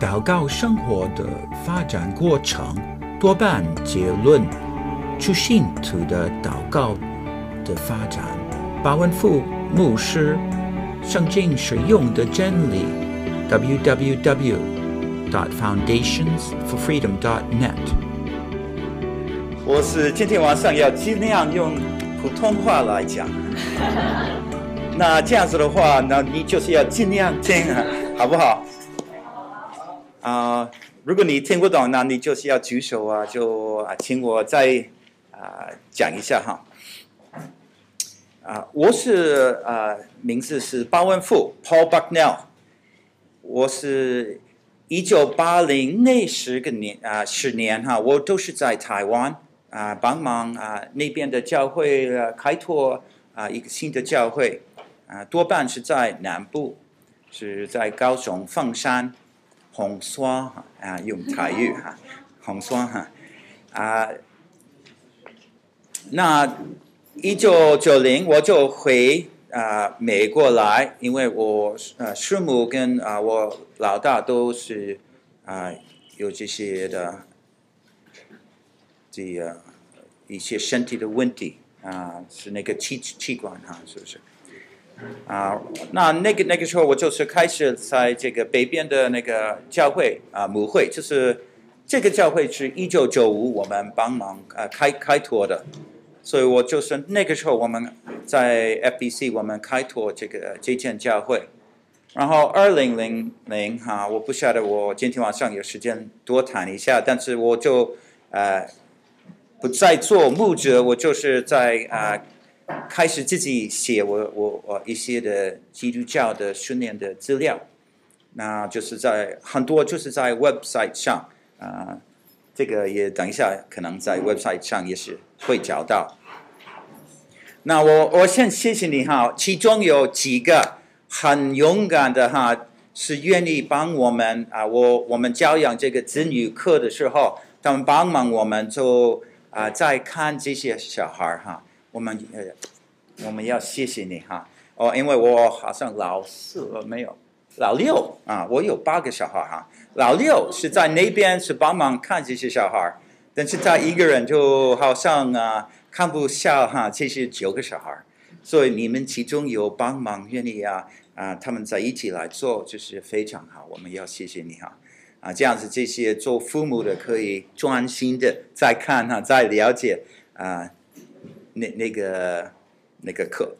祷告生活的发展过程，多半结论出信徒的祷告的发展。巴文富牧师圣经使用的真理 w w w. dot foundations for freedom. dot net。我是今天晚上要尽量用普通话来讲。那这样子的话，那你就是要尽量听啊，好不好？啊、如果你听不懂，那你就是要举手啊，就啊，请我再啊、讲一下哈。啊、我是啊、名字是鲍文富 Paul Bucknell，我是一九八零那十个年啊、十年哈，我都是在台湾啊、帮忙啊、那边的教会啊开拓啊一个新的教会啊、多半是在南部，是在高雄凤山。红双啊，用台语哈，红双哈啊。那一九九零我就回啊美国来，因为我呃师母跟啊我老大都是啊有这些的这啊一些身体的问题啊，是那个气气管哈，是不是？啊，那那个那个时候，我就是开始在这个北边的那个教会啊母会，就是这个教会是一九九五我们帮忙啊开开拓的，所以我就是那个时候我们在 FBC 我们开拓这个这间教会，然后二零零零哈，我不晓得我今天晚上有时间多谈一下，但是我就呃不再做牧者，我就是在啊。开始自己写我我我一些的基督教的训练的资料，那就是在很多就是在 website 上啊、呃，这个也等一下可能在 website 上也是会找到。那我我先谢谢你哈，其中有几个很勇敢的哈，是愿意帮我们啊，我我们教养这个子女课的时候，他们帮忙我们就啊在看这些小孩哈。我们呃，我们要谢谢你哈。哦，因为我好像老四没有，老六啊，我有八个小孩哈，老六是在那边是帮忙看这些小孩，但是他一个人就好像啊看不下哈这些九个小孩，所以你们其中有帮忙愿意啊啊，他们在一起来做就是非常好，我们要谢谢你哈。啊，这样子这些做父母的可以专心的再看哈，再了解啊。那那个那个课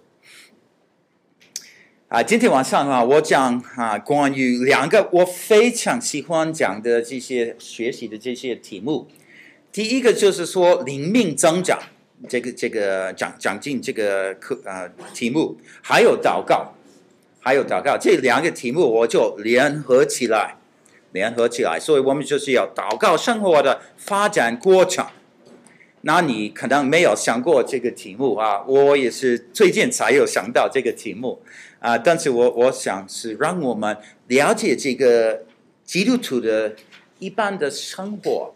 啊，今天晚上啊，我讲啊，关于两个我非常喜欢讲的这些学习的这些题目。第一个就是说灵命增长，这个这个讲讲进这个课啊题目，还有祷告，还有祷告这两个题目，我就联合起来，联合起来，所以我们就是要祷告生活的发展过程。那你可能没有想过这个题目啊，我也是最近才有想到这个题目啊，但是我我想是让我们了解这个基督徒的一般的生活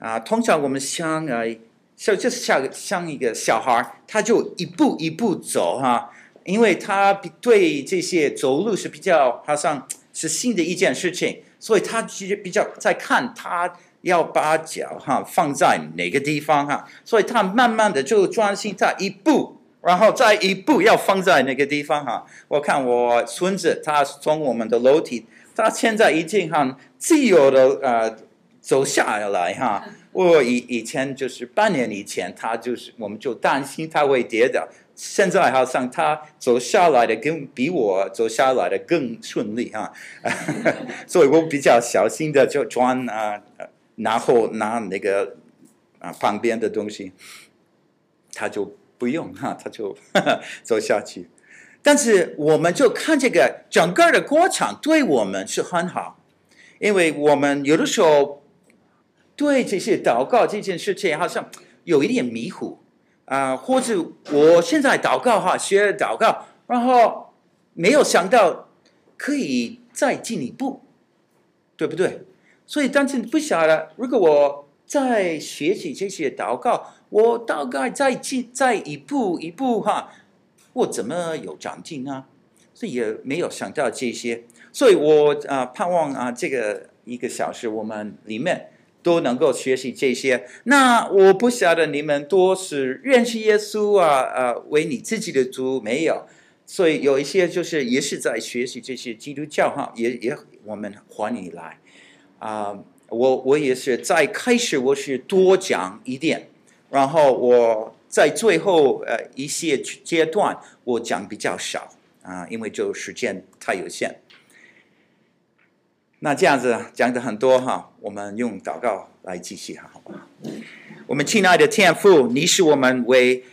啊，通常我们像啊，像就是像像一个小孩，他就一步一步走哈、因为他比对这些走路是比较好像是新的一件事情，所以他其实比较在看他。要把脚哈放在哪个地方哈，所以他慢慢的就专心在一步，然后再一步要放在哪个地方哈。我看我孙子他从我们的楼梯，他现在已经很自由的呃走下来哈。我以以前就是半年以前，他就是我们就担心他会跌倒，现在好像他走下来的更比我走下来的更顺利哈，所以我比较小心的就转啊。然后拿那个啊旁边的东西，他就不用哈，他就呵 呵走下去。但是我们就看这个整个的过程对我们是很好，因为我们有的时候对这些祷告这件事情好像有一点迷糊啊，或者我现在祷告哈，学祷告，然后没有想到可以再进一步，对不对？所以，但是不晓得，如果我再学习这些祷告，我大概再进再一步一步哈，我怎么有长进呢？所以也没有想到这些，所以我啊、盼望啊这个一个小时我们里面都能够学习这些。那我不晓得你们多是认识耶稣啊，呃，为你自己的主没有？所以有一些就是也是在学习这些基督教哈，也也我们欢迎你来啊、我我也是在开始我是多讲一点，然后我在最后呃一些阶段我讲比较少啊、因为就时间太有限。那这样子讲的很多哈，我们用祷告来继续哈，好不好？我们亲爱的天父，你是我们伟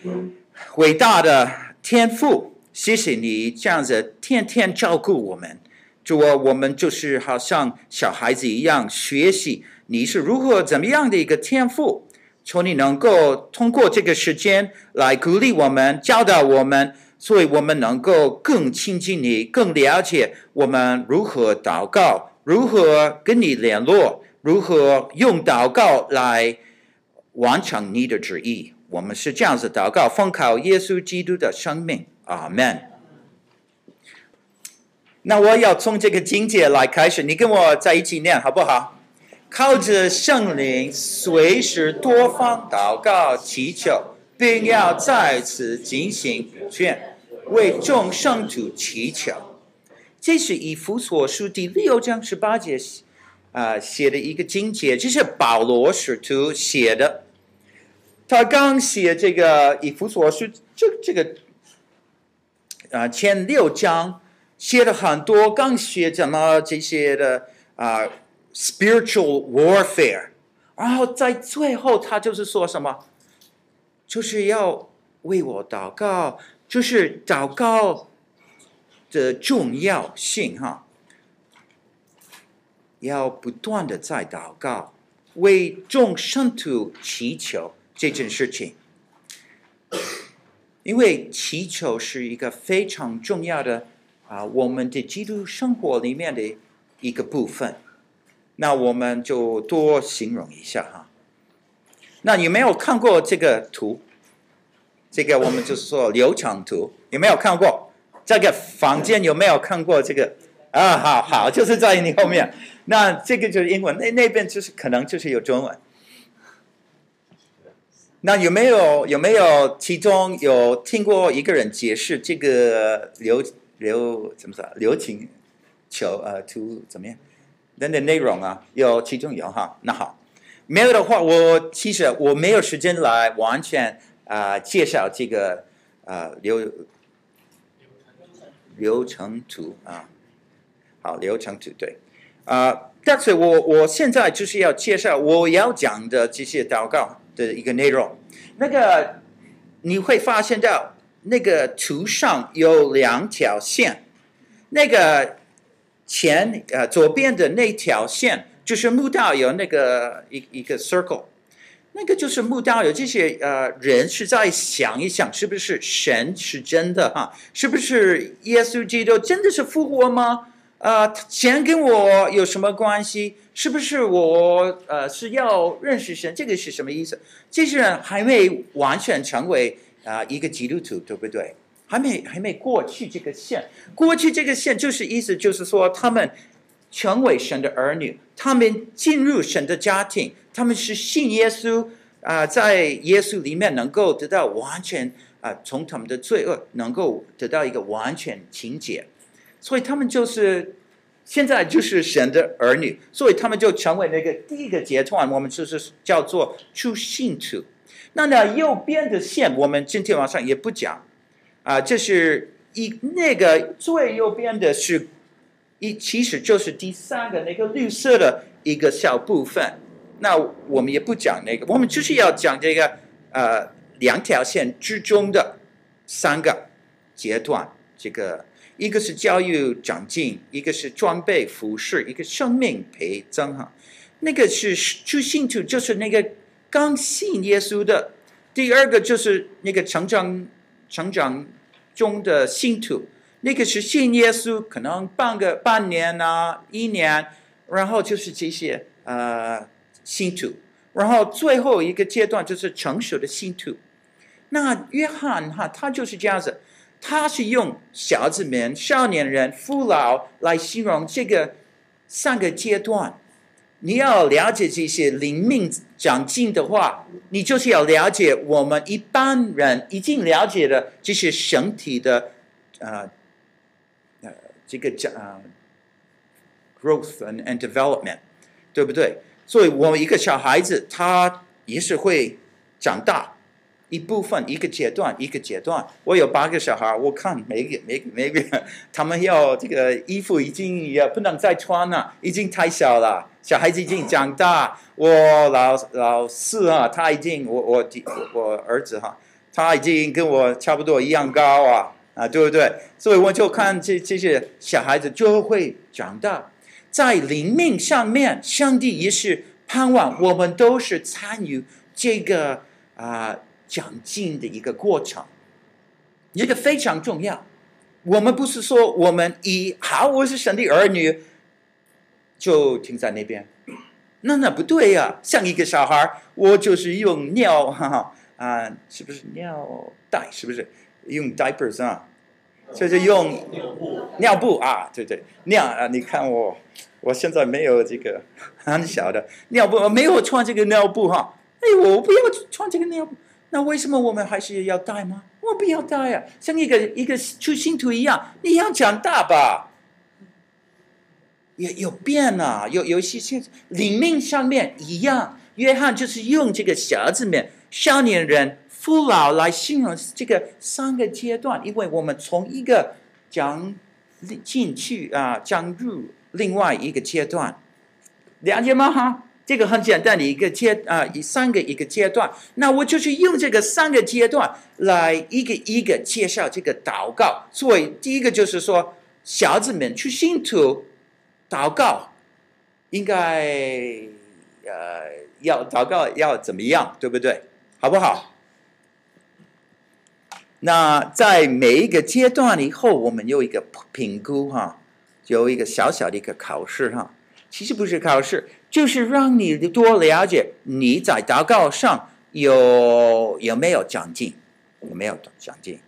伟大的天父。谢谢你这样子天天照顾我们，主啊，我们就是好像小孩子一样学习你是如何怎么样的一个天赋，求你能够通过这个时间来鼓励我们、教导我们，所以我们能够更亲近你、更了解我们如何祷告、如何跟你联络、如何用祷告来完成你的旨意。我们是这样子祷告，奉靠耶稣基督的生命。阿门。那我要从这个经节来开始，你跟我在一起念好不好？靠着圣灵，随时多方祷告祈求，并要在此进行劝，为众圣徒祈求。这是以弗所书第六章十八节啊、写的一个经节，这是保罗使徒写的。他刚写这个以弗所书，这这个。啊，前六章写了很多，刚学怎么这些的啊，spiritual warfare，然后在最后他就是说什么，就是要为我祷告，就是祷告的重要性哈，要不断的在祷告，为众圣徒祈求这件事情。因为祈求是一个非常重要的啊，我们的基督生活里面的一个部分。那我们就多形容一下哈。那有没有看过这个图？这个我们就是说流程图，有没有看过？这个房间有没有看过这个？啊，好好，就是在你后面。那这个就是英文，那那边就是可能就是有中文。那有没有有没有其中有听过一个人解释这个流流怎么说流行球呃图怎么样？等等内容啊，有其中有哈，那好，没有的话，我其实我没有时间来完全啊、介绍这个啊、呃、流流程图啊，好流程图对啊、但是我我现在就是要介绍我要讲的这些祷告。的一个内容，那个你会发现到那个图上有两条线，那个前呃左边的那条线就是慕道友那个一一个 circle，那个就是慕道友这些呃人是在想一想，是不是神是真的哈？是不是耶稣基督真的是复活吗？呃，钱跟我有什么关系？是不是我呃是要认识神？这个是什么意思？这些人还没完全成为啊、一个基督徒，对不对？还没还没过去这个线，过去这个线就是意思就是说他们成为神的儿女，他们进入神的家庭，他们是信耶稣啊、在耶稣里面能够得到完全啊、从他们的罪恶能够得到一个完全清洁，所以他们就是。现在就是神的儿女，所以他们就成为那个第一个阶段，我们就是叫做初信徒。那呢，右边的线我们今天晚上也不讲啊，这是一那个最右边的是一，其实就是第三个那个绿色的一个小部分。那我们也不讲那个，我们就是要讲这个呃两条线之中的三个阶段，这个。一个是教育长进，一个是装备服饰，一个生命陪增哈。那个是初信徒，就是那个刚信耶稣的；第二个就是那个成长成长中的信徒，那个是信耶稣可能半个半年啊，一年，然后就是这些呃信徒，然后最后一个阶段就是成熟的信徒。那约翰哈，他就是这样子。他是用小子们、少年人、父老来形容这个三个阶段。你要了解这些灵命长进的话，你就是要了解我们一般人已经了解的这些身体的，呃，呃，这个讲呃，growth and and development，对不对？所以我们一个小孩子，他也是会长大。一部分一个阶段一个阶段，我有八个小孩，我看每个每个每个，他们要这个衣服已经也不能再穿了，已经太小了。小孩子已经长大，我老老四啊，他已经我我我儿子哈，他已经跟我差不多一样高啊啊，对不对？所以我就看这这些小孩子就会长大，在灵命上面，上帝也是盼望我们都是参与这个啊。长进的一个过程，这个非常重要。我们不是说我们一好，我是神的儿女，就停在那边，那那不对呀、像一个小孩，我就是用尿哈哈啊，是不是尿袋？是不是用 diapers 啊？就是用尿布，尿布啊，对对，尿啊！你看我，我现在没有这个很小的尿布，我没有穿这个尿布哈。哎，我不要穿这个尿布。那为什么我们还是要带吗？我不要带啊，像一个一个出信徒一样，你要长大吧。有有变啊，有有一些些灵命上面一样。约翰就是用这个小子们、少年人、父老来形容这个三个阶段，因为我们从一个讲进去啊，讲入另外一个阶段，了解吗？哈。这个很简单的一个阶啊，以三个一个阶段，那我就是用这个三个阶段来一个一个介绍这个祷告。所以第一个就是说，小子们去信徒祷告，应该呃要祷告要怎么样，对不对？好不好？那在每一个阶段以后，我们有一个评估哈，有一个小小的一个考试哈。其实不是考试，就是让你多了解你在祷告上有有没有长进，有没有长进。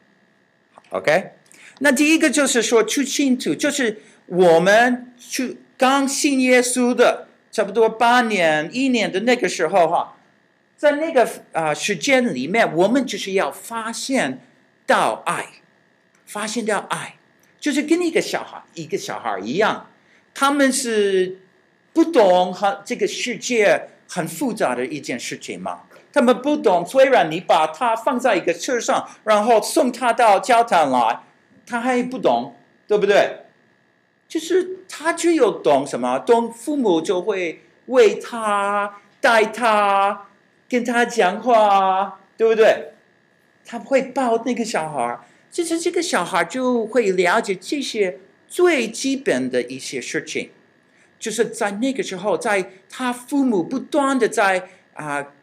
OK，那第一个就是说出清楚，就是我们去刚信耶稣的，差不多八年、一年的那个时候哈，在那个啊时间里面，我们就是要发现到爱，发现到爱，就是跟一个小孩一个小孩一样，他们是。不懂哈，这个世界很复杂的一件事情嘛。他们不懂，虽然你把他放在一个车上，然后送他到教堂来，他还不懂，对不对？就是他只有懂什么？懂父母就会为他带他，跟他讲话，对不对？他会抱那个小孩，就是这个小孩就会了解这些最基本的一些事情。就是在那个时候，在他父母不断的在啊、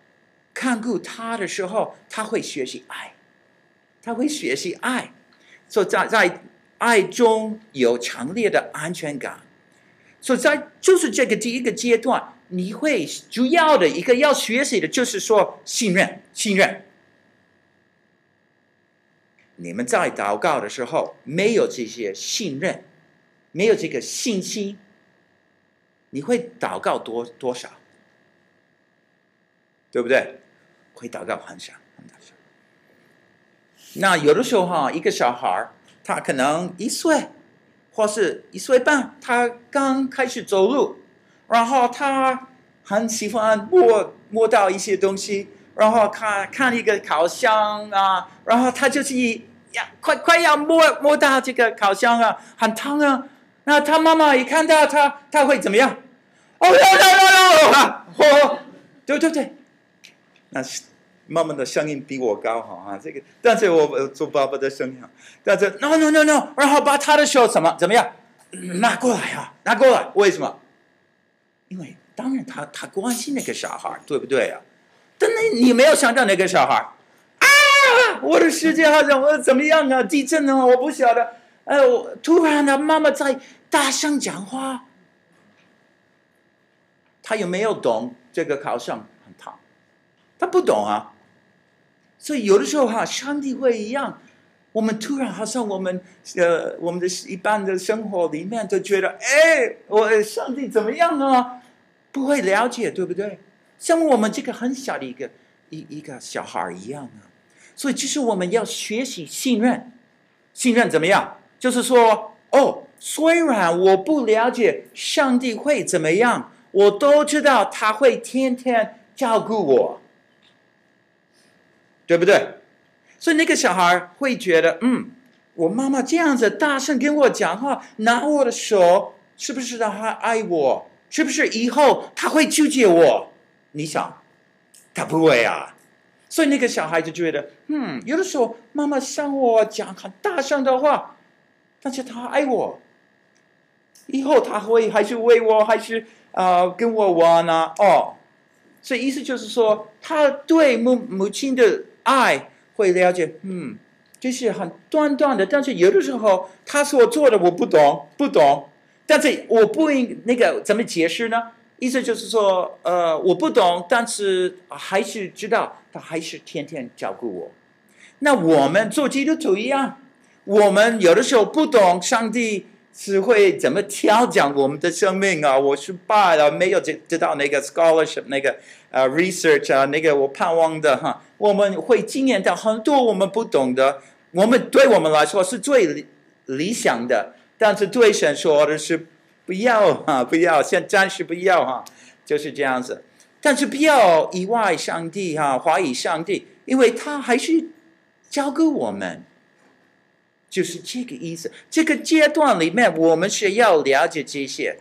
看顾他的时候，他会学习爱，他会学习爱，所以在在爱中有强烈的安全感。所以在就是这个第一个阶段，你会主要的一个要学习的就是说信任，信任。你们在祷告的时候没有这些信任，没有这个信心。你会祷告多多少？对不对？会祷告很少很少。那有的时候哈，一个小孩儿他可能一岁，或是一岁半，他刚开始走路，然后他很喜欢摸摸到一些东西，然后看看一个烤箱啊，然后他就是一呀，快快要摸摸到这个烤箱啊，很烫啊。那他妈妈一看到他，他会怎么样？哦哟哟哟！哈，对对对，那是妈妈的声音比我高哈啊，这个，但是我做爸爸的声音，但是 no no no no，然后把他的手怎么怎么样拿过来啊，拿过来，为什么？因为当然他他关心那个小孩，对不对啊？但那你没有想到那个小孩啊，我的世界好像我怎么样啊？地震啊，我不晓得。哎，我突然呢，妈妈在大声讲话。他有没有懂这个考上很烫？他不懂啊。所以有的时候哈，上帝会一样我们突然好像我们呃，我们的一般的生活里面都觉得，哎，我上帝怎么样啊？不会了解，对不对？像我们这个很小的一个一一个小孩一样啊。所以，其实我们要学习信任。信任怎么样？就是说，哦，虽然我不了解上帝会怎么样，我都知道他会天天照顾我，对不对？所以那个小孩会觉得，嗯，我妈妈这样子大声跟我讲话，拿我的手，是不是他爱我？是不是以后他会拒绝我？你想，他不会啊。所以那个小孩就觉得，嗯，有的时候妈妈向我讲很大声的话，但是他爱我，以后他会还是为我，还是、呃、跟我玩呢、哦，所以意思就是说，他对母母亲的爱。会了解，嗯，就是很短短的，但是有的时候他所做的我不懂，不懂，但是我不应那个怎么解释呢？意思就是说，呃，我不懂，但是还是知道他还是天天照顾我。那我们做基督徒一样，我们有的时候不懂上帝。是会怎么调讲我们的生命啊？我失败了，没有得得到那个 scholarship，那个呃 research 啊，那个我盼望的哈。我们会经验到很多我们不懂的，我们对我们来说是最理理想的，但是对神说的是不要哈，不要，先暂时不要哈，就是这样子。但是不要意外上帝哈，怀疑上帝，因为他还是交给我们。就是这个意思。这个阶段里面，我们是要了解这些。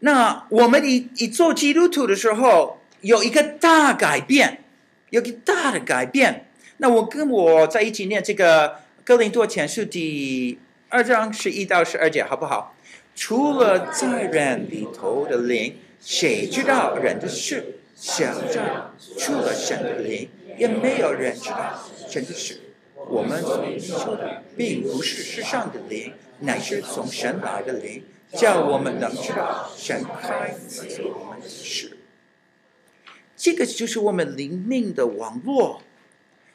那我们一一做基督徒的时候，有一个大改变，有一个大的改变。那我跟我在一起念这个《哥林多前书》第二章十一到十二节，好不好？除了在人里头的灵，谁知道人的事？想着除了神的灵，也没有人知道神的事。我们所求的并不是世上的灵，乃是从神来的灵，叫我们能知道神开赐我们的事。这个就是我们灵命的网络。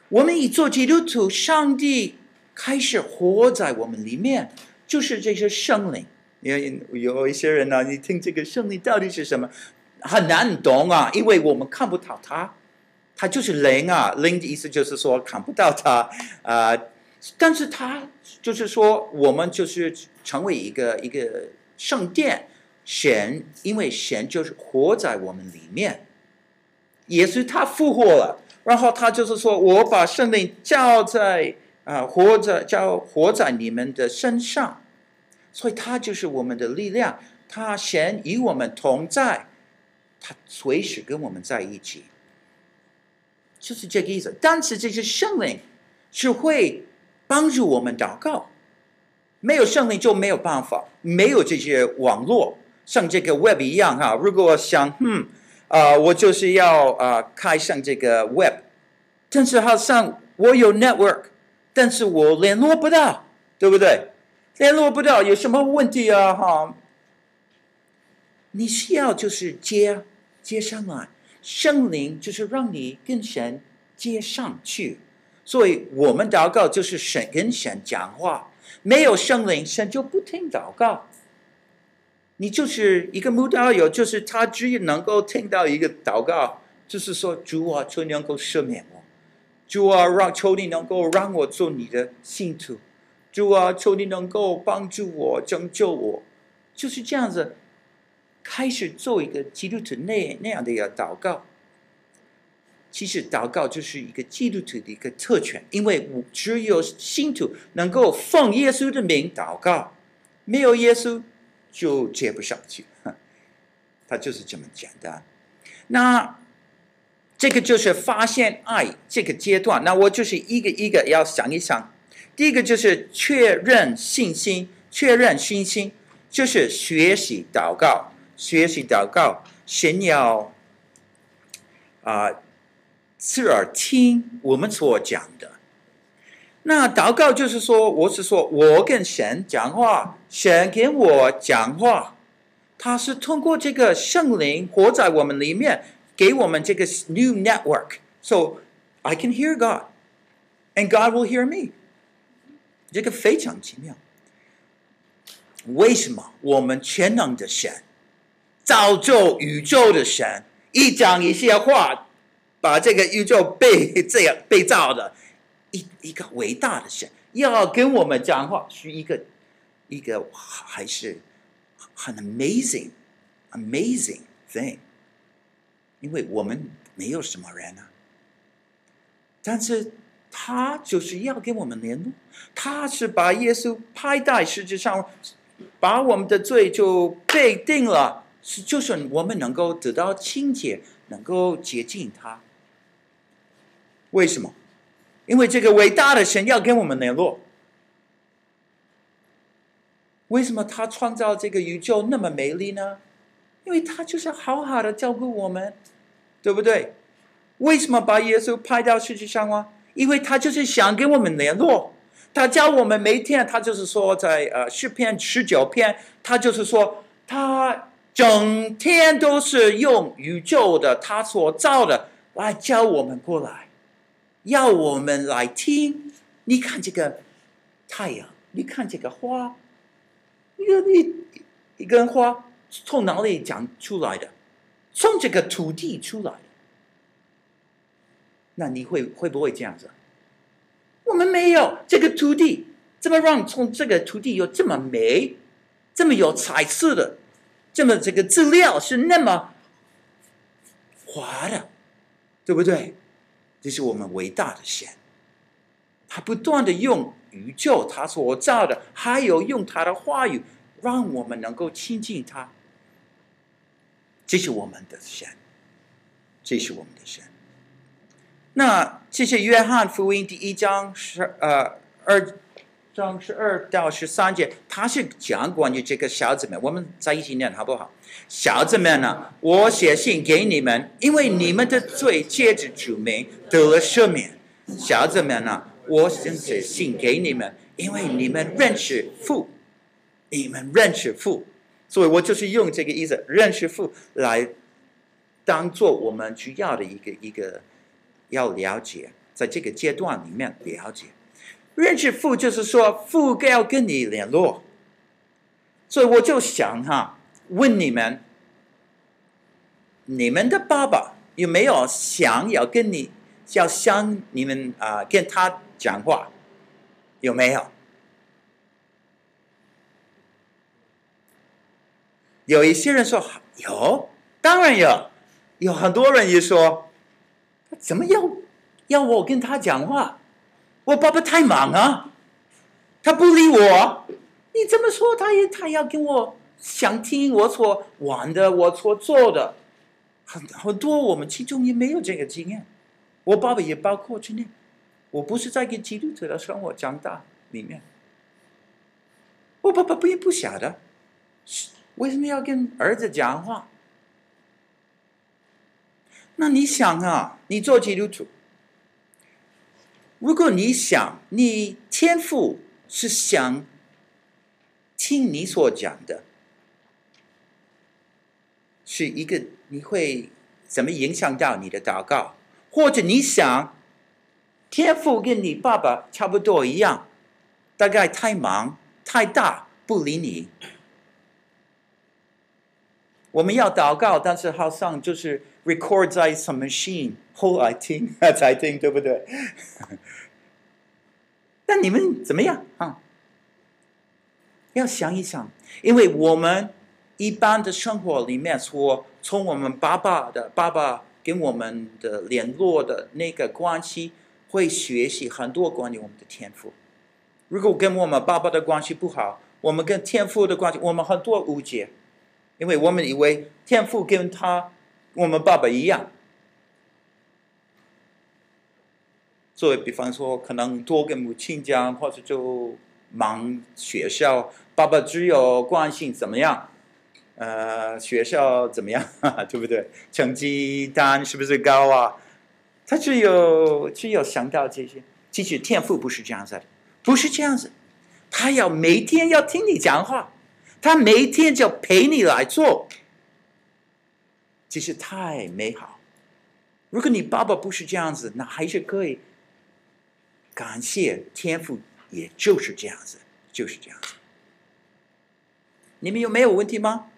我们一做基督徒，上帝开始活在我们里面，就是这些圣灵。因为有一些人呢、你听这个圣灵到底是什么，很难懂啊，因为我们看不到它。他就是灵啊，灵的意思就是说看不到他啊、但是他就是说我们就是成为一个一个圣殿，神因为神就是活在我们里面，也是他复活了，然后他就是说我把圣灵叫在啊、活在叫活在你们的身上，所以他就是我们的力量，他神与我们同在，他随时跟我们在一起。就是这个意思，但是这些圣灵是会帮助我们祷告，没有圣灵就没有办法，没有这些网络，像这个 web 一样哈。如果我想，嗯，啊、我就是要啊、开上这个 web，但是好像我有 network，但是我联络不到，对不对？联络不到有什么问题啊？哈，你需要就是接接上来。圣灵就是让你跟神接上去，所以我们祷告就是神跟神讲话。没有圣灵，神就不听祷告。你就是一个慕道友，就是他只能够听到一个祷告，就是说主啊，求你能够赦免我；主啊，让求你能够让我做你的信徒；主啊，求你能够帮助我、拯救我，就是这样子。开始做一个基督徒那那样的一个祷告，其实祷告就是一个基督徒的一个特权，因为我只有信徒能够奉耶稣的名祷告，没有耶稣就接不上去，他就是这么简单。那这个就是发现爱这个阶段，那我就是一个一个要想一想。第一个就是确认信心，确认信心就是学习祷告。学习祷告，先要啊，侧耳听我们所讲的。那祷告就是说，我是说我跟神讲话，神跟我讲话，他是通过这个圣灵活在我们里面，给我们这个 new network，so I can hear God。and God will hear me。这个非常奇妙。为什么我们全能的神，造就宇宙的神，一讲一些话，把这个宇宙被这样被造的，一一个伟大的神，要跟我们讲话，是一个一个还是很 amazing amazing thing，因为我们没有什么人啊，但是他就是要跟我们联络，他是把耶稣派在世界上。把我们的罪就被定了，是就是我们能够得到清洁，能够接近他。为什么？因为这个伟大的神要跟我们联络。为什么他创造这个宇宙那么美丽呢？因为他就是好好的照顾我们，对不对？为什么把耶稣派到世界上啊？因为他就是想跟我们联络。他教我们每天，他就是说在，呃诗篇十九篇，他就是说，整天都是用宇宙的他所造的来教我们过来，要我们来听。你看这个太阳，你看这个花，一个一一根花从哪里长出来的？从这个土地出来的。那你会会不会这样子？我们没有这个土地，怎么让从这个土地有这么美、这么有彩色的、这么这个资料是那么滑的，对不对？这是我们伟大的神，他不断的用宇宙他所造的，还有用他的话语，让我们能够亲近他。这是我们的神，这是我们的神。那这是约翰福音第一章十呃二章十二到十三节，他是讲关于这个小子们，我们在一起念好不好？小子们呢，我写信给你们，因为你们的罪借着主名得了赦免。小子们呢，我写信给你们，因为你们认识父，你们认识父，所以我就是用这个意思，认识父来当做我们需要的一个一个。要了解，在这个阶段里面了解，认识父就是说父要跟你联络，所以我就想哈，问你们，你们的爸爸有没有想要跟你，要向你们啊、跟他讲话，有没有？有一些人说有，当然有，有很多人也说。怎么要要我跟他讲话？我爸爸太忙啊，他不理我。你这么说，他也他要跟我想听我所玩的，我所做的。很很多我们其中也没有这个经验。我爸爸也包括去年，我不是在跟基督徒的生活长大里面。我爸爸不也不晓得，为什么要跟儿子讲话？那你想啊，你做基督徒，如果你想，你天赋是想听你所讲的，是一个你会怎么影响到你的祷告？或者你想，天赋跟你爸爸差不多一样，大概太忙太大不理你。我们要祷告，但是好像就是。Record 在 some machine 后来听才听，对不对？那你们怎么样啊？要想一想，因为我们一般的生活里面说，从我们爸爸的爸爸跟我们的联络的那个关系，会学习很多关于我们的天赋。如果跟我们爸爸的关系不好，我们跟天赋的关系，我们很多误解，因为我们以为天赋跟他。我们爸爸一样，所以比方说，可能多跟母亲讲，或者就忙学校，爸爸只有关心怎么样，呃，学校怎么样，对不对？成绩单是不是高啊？他只有只有想到这些。其实天赋不是这样子的，不是这样子，他要每天要听你讲话，他每天就陪你来做。其实太美好。如果你爸爸不是这样子，那还是可以感谢天赋，也就是这样子，就是这样子。你们有没有问题吗？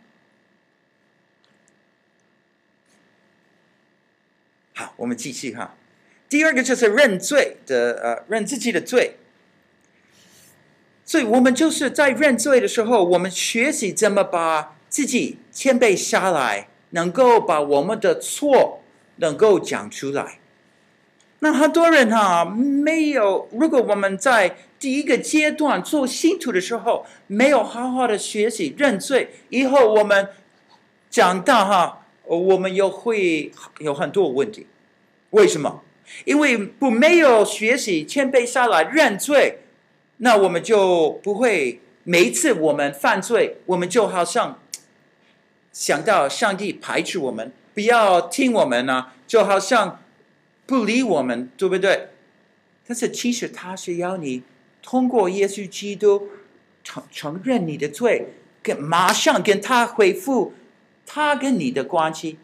好，我们继续哈。第二个就是认罪的，呃，认自己的罪。所以我们就是在认罪的时候，我们学习怎么把自己谦卑下来，能够把我们的错能够讲出来。那很多人哈，没有，如果我们在第一个阶段做信徒的时候，没有好好的学习认罪，以后我们长大哈，我们又会有很多问题。为什么？因为不没有学习谦卑下来认罪，那我们就不会每一次我们犯罪，我们就好像想到上帝排斥我们，不要听我们呢、就好像不理我们，对不对？但是其实他是要你通过耶稣基督承承认你的罪，跟马上跟他恢复他跟你的关系，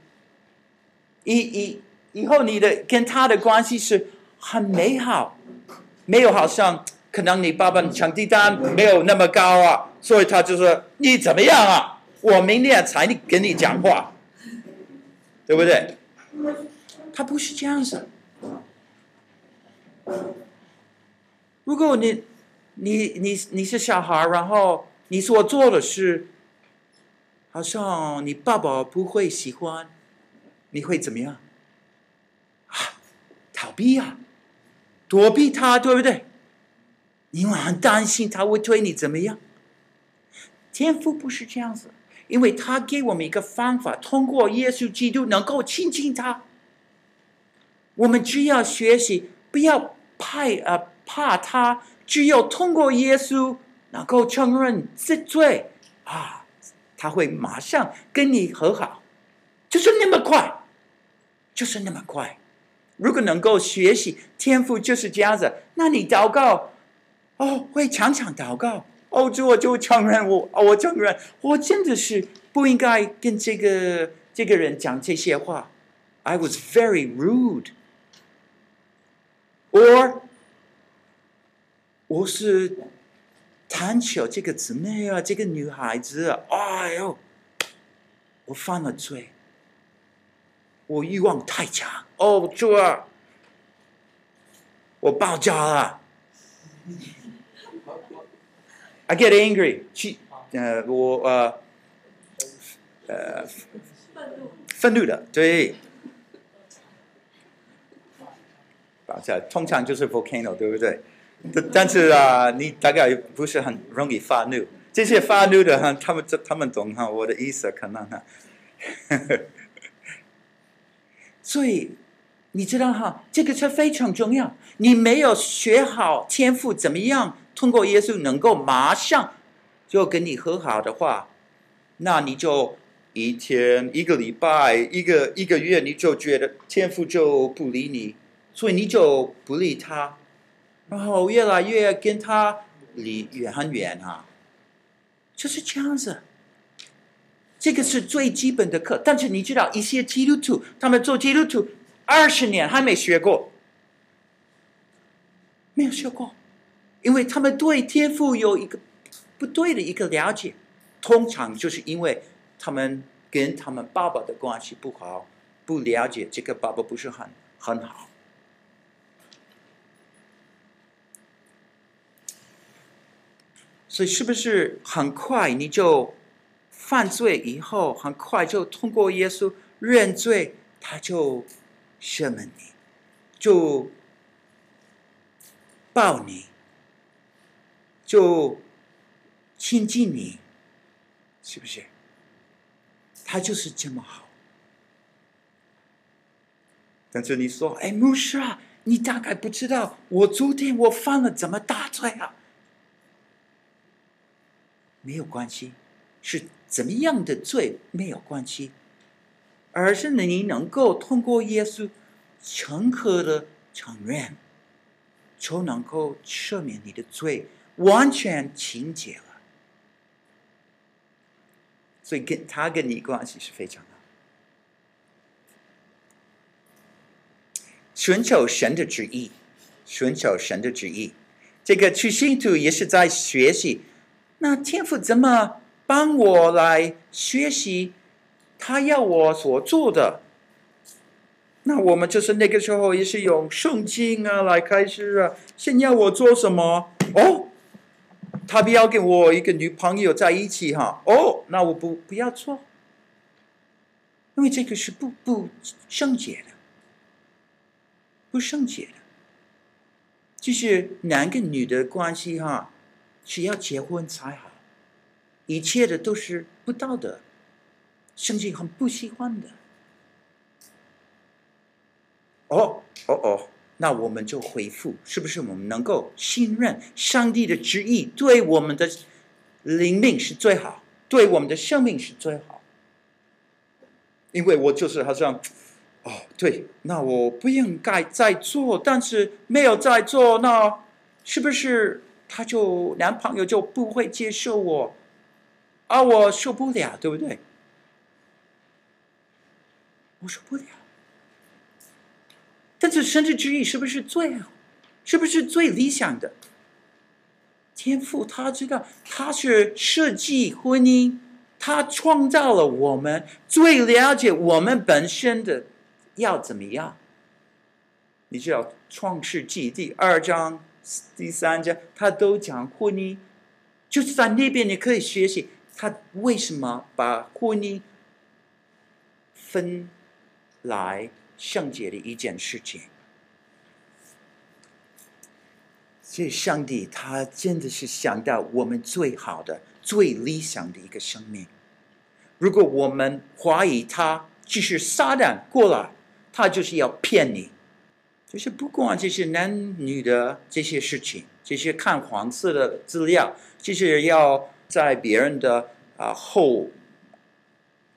以以。以后你的跟他的关系是很美好，没有好像可能你爸爸的成绩单没有那么高啊，所以他就说你怎么样啊？我明天才跟你讲话，对不对？他不是这样子。如果你你你你是小孩，然后你所做的事，好像你爸爸不会喜欢，你会怎么样？啊逃避、啊，躲避他，对不对？因为很担心他会对你怎么样。天父不是这样子，因为他给我们一个方法，通过耶稣基督能够亲近他。我们只要学习，不要怕啊怕他，只有通过耶稣能够承认自罪啊，他会马上跟你和好，就是那么快，就是那么快。如果能够学习天赋就是这样子，那你祷告，哦，会常常祷告，哦，主我就承认我，我承认我真的是不应该跟这个这个人讲这些话，I was very rude，or 我是贪求这个姊妹啊，这个女孩子啊，哎呦，我犯了罪。我欲望太强，哦，主啊，我爆炸了。，I get angry，气，呃，我呃，呃，愤怒的，对，爆炸，通常就是 volcano，对不对？但是啊，你大概不是很容易发怒，这些发怒的哈，他们这他们懂哈，我的意思可能哈。所以，你知道哈，这个是非常重要。你没有学好天赋怎么样通过耶稣能够马上就跟你和好的话，那你就一天、一个礼拜、一个一个月，你就觉得天父就不理你，所以你就不理他，然后越来越跟他离远很远啊，就是这样子。这个是最基本的课，但是你知道，一些基督徒他们做基督徒二十年还没学过，没有学过，因为他们对天赋有一个不对的一个了解，通常就是因为他们跟他们爸爸的关系不好，不了解这个爸爸不是很很好，所以是不是很快你就？犯罪以后，很快就通过耶稣认罪，他就赦免你，就抱你，就亲近你，是不是？他就是这么好。但是你说，哎，牧师啊，你大概不知道，我昨天我犯了怎么大罪啊？没有关系，是。怎么样的罪没有关系，而是你能够通过耶稣诚恳的承认，就能够赦免你的罪，完全清洁了。所以跟他跟你关系是非常好。寻求神的旨意，寻求神的旨意。这个去信徒也是在学习。那天父怎么帮我来学习他要我所做的？那我们就是那个时候也是用圣经啊来开始啊，先要我做什么？哦，他不要跟我一个女朋友在一起哈？哦，那我不不要做，因为这个是不不圣洁的，不圣洁的，就是男跟女的关系哈。只要结婚才好，一切的都是不道德，圣经很不喜欢的。哦哦哦，那我们就回复，是不是我们能够信任上帝的旨意，对我们的灵命是最好，对我们的生命是最好？因为我就是好像，哦，对，那我不应该再做，但是没有再做，那是不是？他就男朋友就不会接受我，啊，我受不了，对不对？我受不了。但是神的旨意是不是最好？是不是最理想的？天父他知道，他是设计婚姻，他创造了我们，最了解我们本身的要怎么样。你知道《创世纪》第二章。第三章，他都讲婚姻，就是在那边你可以学习他为什么把婚姻分来圣洁的一件事情。所以上帝他真的是想到我们最好的、最理想的一个生命。如果我们怀疑他，就是撒旦过来，他就是要骗你。就是不管这些男女的这些事情，这些看黄色的资料，就是要在别人的啊后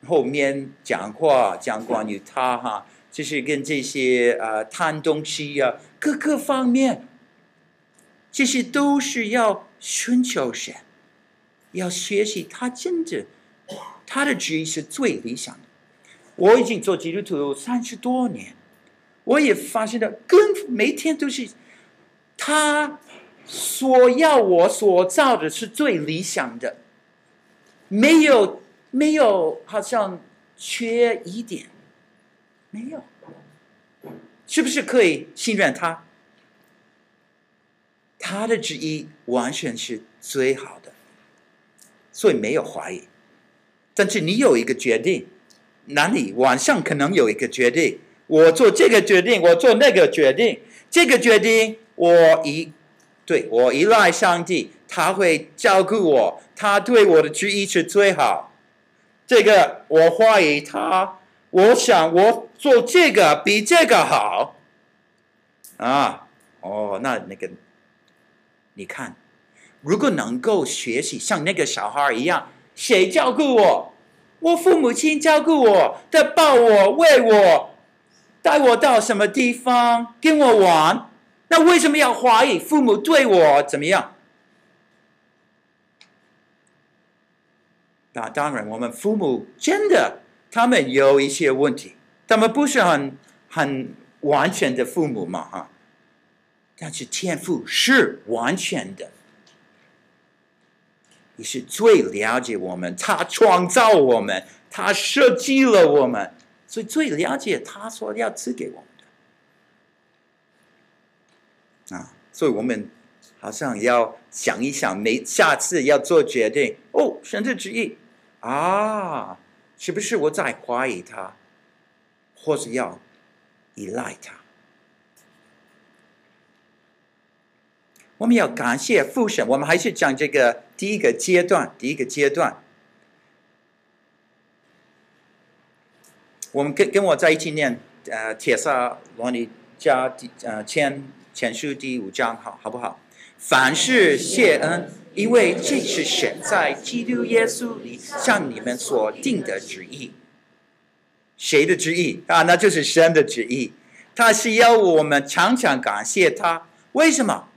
后面讲话，讲关于他哈，就是跟这些啊贪东西呀，各个方面，这些都是要寻求神，要学习他真的，他的旨意是最理想的。我已经做基督徒三十多年。我也发现了，跟每天都是他所要我所造的是最理想的，没有没有好像缺一点，没有，是不是可以信任他？他的旨意完全是最好的，所以没有怀疑。但是你有一个决定，那你晚上可能有一个决定。我做这个决定，我做那个决定，这个决定我依，对，我依赖上帝，他会照顾我，他对我的旨意是最好。这个我怀疑他，我想我做这个比这个好。啊，哦，那那个，你看，如果能够学习像那个小孩一样，谁照顾我？我父母亲照顾我，他抱我，喂我。带我到什么地方跟我玩？那为什么要怀疑父母对我怎么样？那当然，我们父母真的他们有一些问题，他们不是很很完全的父母嘛，哈。但是天父是完全的，你是最了解我们，他创造我们，他设计了我们。所以最了解他说要赐给我们的啊，所以我们好像要想一想，每下次要做决定哦，神的旨意啊，是不是我在怀疑他，或是要依赖他？我们要感谢父神，我们还是讲这个第一个阶段，第一个阶段。我们跟跟我在一起念，呃，《铁萨罗尼迦第呃前前书第五章，好好不好？凡事谢恩，因为这是神在基督耶稣里向你们所定的旨意。谁的旨意啊？那就是神的旨意。他是要我们常常感谢他。为什么？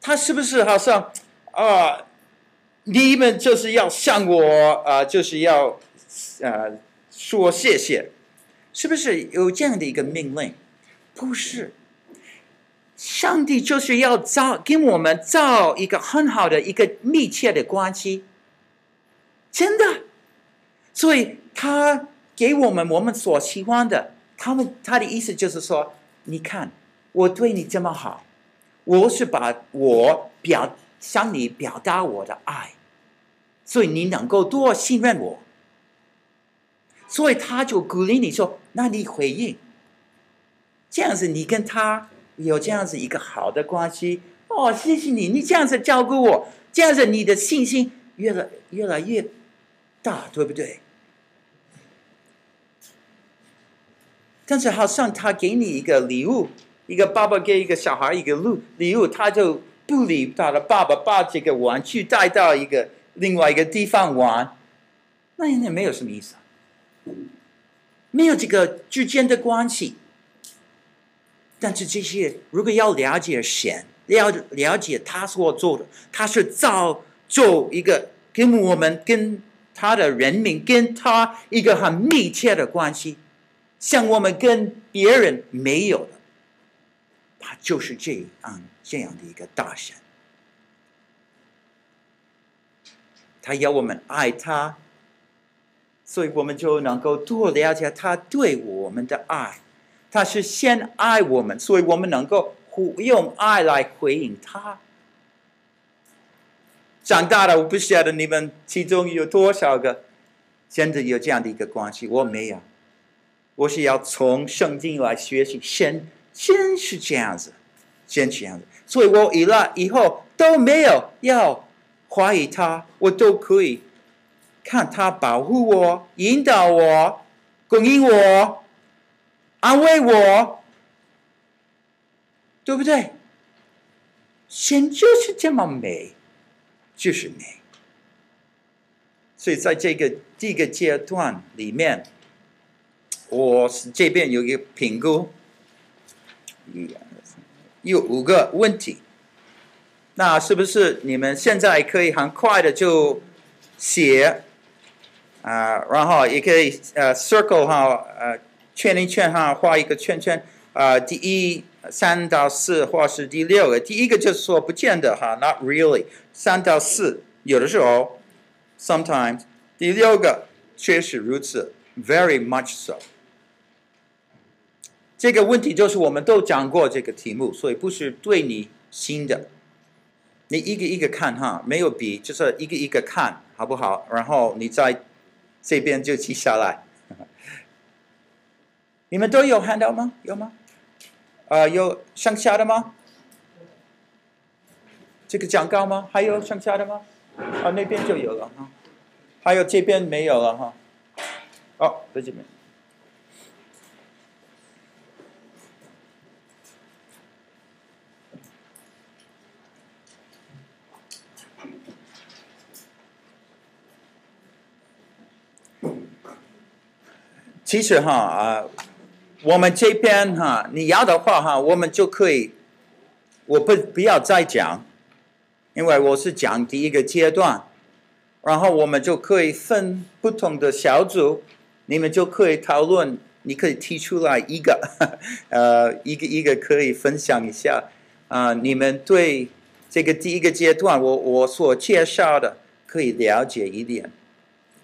他是不是好像啊、你们就是要向我啊、就是要呃。说谢谢，是不是有这样的一个命令？不是，上帝就是要造跟我们造一个很好的一个密切的关系，真的。所以他给我们我们所喜欢的，他们他的意思就是说，你看我对你这么好，我是把我表向你表达我的爱，所以你能够多信任我。所以他就鼓励你说，那你回应，这样子你跟他有这样子一个好的关系。哦，谢谢你，你这样子照顾我，这样子你的信心越来越来越大，对不对？但是好像他给你一个礼物，一个爸爸给一个小孩一个礼礼物，他就不理他的爸爸，把这个玩具带到一个另外一个地方玩，那也没有什么意思。没有这个之间的关系，但是这些如果要了解神，了了解他所做的，他是造就一个跟我们跟他的人民跟他一个很密切的关系，像我们跟别人没有的，他就是这样这样的一个大神，他要我们爱他。所以我们就能够多了解他对我们的爱，他是先爱我们，所以我们能够用爱来回应他。长大了，我不晓得你们其中有多少个真的有这样的一个关系，我没有。我是要从圣经来学习，神真是这样子，真是这样子。所以我以来以后都没有要怀疑他，我都可以。看他保护我、引导我、供应我、安慰我，对不对？神就是这么美，就是美。所以在这个第一个阶段里面，我是这边有一个评估，有五个问题。那是不是你们现在可以很快的就写？啊然后也可以呃、circle 哈，呃，圈一圈哈，画一个圈圈。啊、第一三到四或是第六个，第一个就是说不见得哈，not really。三到四有的时候，sometimes。第六个确实如此，very much so。这个问题就是我们都讲过这个题目，所以不是对你新的。你一个一个看哈，没有笔，就是一个一个看好不好？然后你在。这边就记下来，你们都有看到吗？有吗？啊、有剩下的吗？这个讲稿吗？还有剩下的吗？啊，那边就有了哈，还有这边没有了哈。哦，在这边。其实哈啊，我们这边哈，你要的话哈，我们就可以，我不不要再讲，因为我是讲第一个阶段，然后我们就可以分不同的小组，你们就可以讨论，你可以提出来一个，呃，一个一个可以分享一下啊，你们对这个第一个阶段我我所介绍的可以了解一点。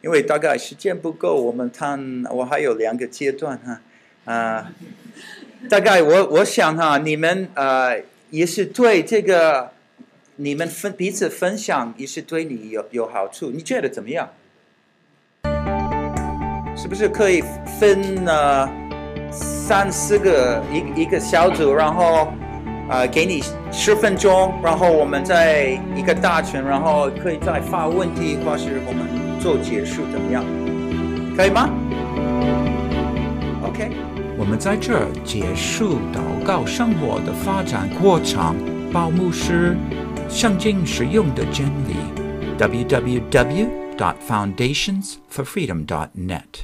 因为大概时间不够，我们谈我还有两个阶段哈，呃，大概我我想哈，你们呃也是对这个你们分彼此分享也是对你有有好处，你觉得怎么样？是不是可以分呃三四个一一个小组，然后呃给你十分钟，然后我们在一个大群，然后可以再发问题，或是我们。做结束怎么样？可以吗我们在这儿结束祷告生活的发展过程，保牧师圣经使用的真理。www.foundationsforfreedom.net